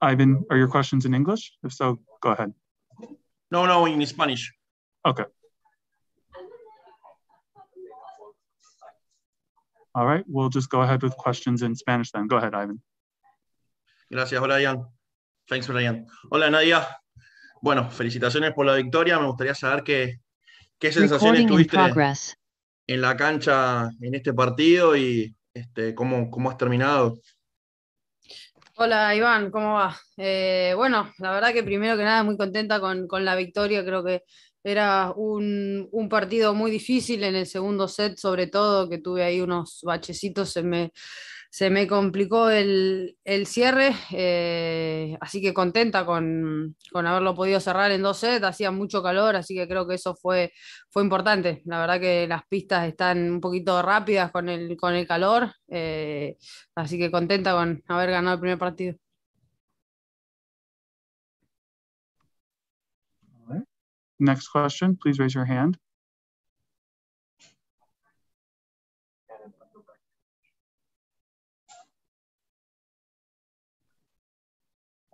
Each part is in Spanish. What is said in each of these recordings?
Ivan, are your questions in English? If so, go ahead. No, no, in Spanish. Okay. All right, we'll just go ahead with questions in Spanish then. Go ahead, Ivan. Gracias, Brian. Thanks, Brian. Hola, Nadia. Bueno, felicitaciones por la victoria. Me gustaría saber qué, qué sensaciones tuviste en la cancha en este partido y este, cómo, cómo has terminado. Hola Iván, ¿cómo va? Eh, bueno, la verdad que primero que nada muy contenta con, con la victoria, creo que era un, un, partido muy difícil en el segundo set, sobre todo, que tuve ahí unos bachecitos, se me, se me complicó el, cierre, eh, así que contenta con, haberlo podido cerrar en dos sets, hacía mucho calor, así que creo que eso fue, fue importante. La verdad que las pistas están un poquito rápidas con el, con el calor, eh, así que contenta con haber ganado el primer partido. Next question, please raise your hand.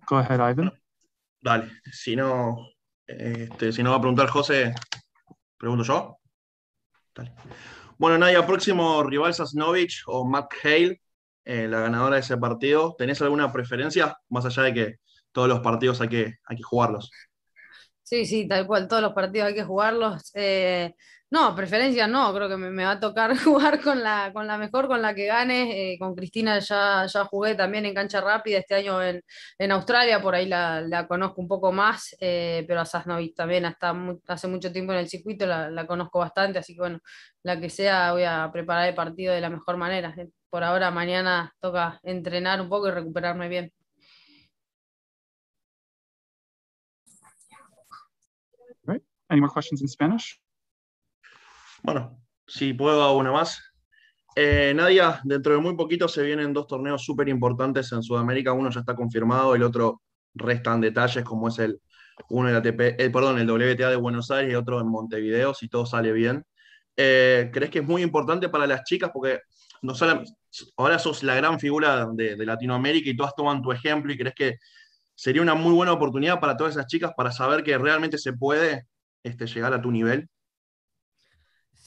Go ahead, Ivan. Dale, si no, este, si no va a preguntar José, pregunto yo. Dale. Bueno, Nadia, próximo rival Sasnovich o Matt Hale, eh, la ganadora de ese partido. ¿Tenés alguna preferencia? Más allá de que todos los partidos hay que, hay que jugarlos. Sí, sí, tal cual, todos los partidos hay que jugarlos. Eh, no, preferencia no, creo que me, va a tocar jugar con la, con la mejor, con la que gane. Eh, con Cristina ya, ya jugué también en cancha rápida este año en, Australia, por ahí la, conozco un poco más, eh, pero a Sasnovic también hasta hace mucho tiempo en el circuito la, conozco bastante, así que bueno, la que sea voy a preparar el partido de la mejor manera. Por ahora, mañana toca entrenar un poco y recuperarme bien. Any more questions in Spanish? Bueno, si puedo una más. Eh, Nadia, dentro de muy poquito se vienen dos torneos súper importantes en Sudamérica. Uno ya está confirmado, el otro restan detalles, como es el uno el ATP, eh, perdón, el WTA de Buenos Aires y otro en Montevideo, si todo sale bien. Eh, ¿Crees que es muy importante para las chicas? Porque no ahora sos la gran figura de, de, Latinoamérica y todas toman tu ejemplo y crees que sería una muy buena oportunidad para todas esas chicas para saber que realmente se puede este, llegar a tu nivel?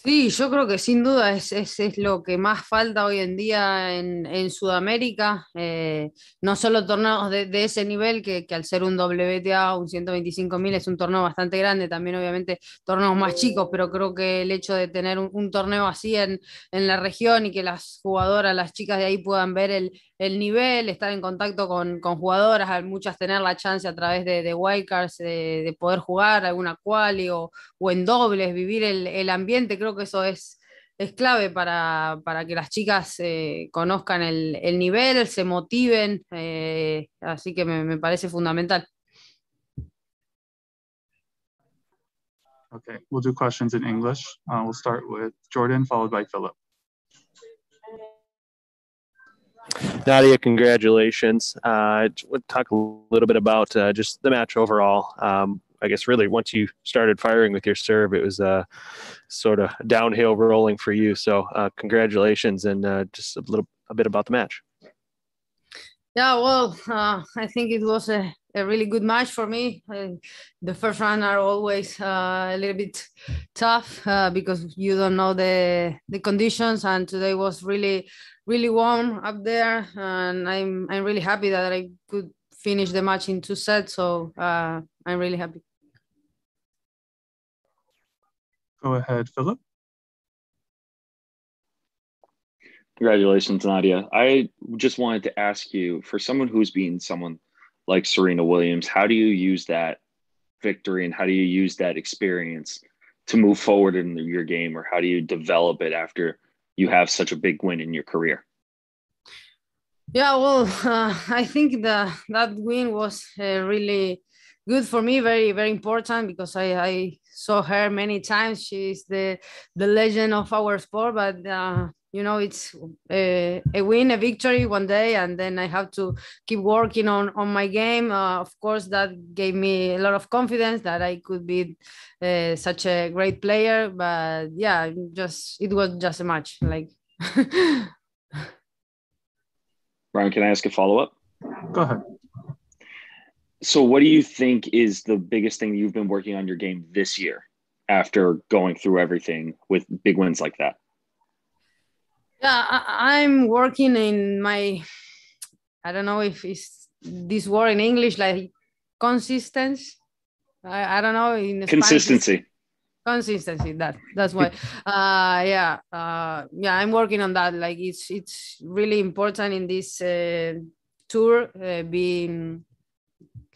Sí, yo creo que sin duda es, es, lo que más falta hoy en día en, Sudamérica. Eh, no solo torneos de, ese nivel, que, al ser un WTA, un 125.000 es un torneo bastante grande, también obviamente torneos más chicos, pero creo que el hecho de tener un, torneo así en, en, la región y que las jugadoras, las chicas de ahí puedan ver el, el nivel, estar en contacto con, con jugadoras, muchas tener la chance a través de, de wildcards de, poder jugar alguna quali o, o en dobles, vivir el, ambiente, creo que eso es, es clave para, que las chicas eh, conozcan el, nivel, se motiven, eh, así que me, parece fundamental. Okay, we'll do questions in English. Uh, we'll start with Jordan, followed by Philip. Nadia, congratulations. Uh, talk a little bit about uh, just the match overall. Um, I guess really once you started firing with your serve, it was uh, sort of downhill rolling for you. So uh, congratulations and uh, just a little a bit about the match. Yeah, well, uh, I think it was a, a, really good match for me. the first round are always uh, a little bit tough uh, because you don't know the the conditions, and today was really really warm up there, and I'm I'm really happy that I could finish the match in two sets. So uh, I'm really happy. Go ahead, Philip. Congratulations, Nadia. I just wanted to ask you for someone who's been someone like Serena Williams, how do you use that victory and how do you use that experience to move forward in your game, or how do you develop it after you have such a big win in your career? Yeah, well, uh, I think the that win was uh, really good for me, very very important because I, I saw her many times. She's the the legend of our sport, but uh, you know it's a, a, win, a victory one day, and then I have to keep working on on my game. Uh, of course, that gave me a lot of confidence that I could be uh, such a great player. But yeah, just it was just a match, like. Brian, can I ask a follow up? Go ahead. So, what do you think is the biggest thing you've been working on your game this year after going through everything with big wins like that? Yeah, I, I'm working in my. I don't know if it's this word in English, like consistency. I, I don't know in Spanish, Consistency. Consistency that that's why uh yeah uh yeah i'm working on that like it's it's really important in this uh, tour uh, being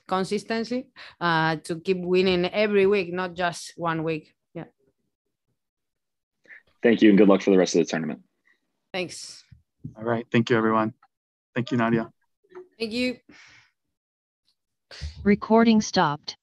consistency uh to keep winning every week not just one week yeah Thank you and good luck for the rest of the tournament. thanks All right. Thank you, everyone. Thank you, Nadia. thank you Recording stopped.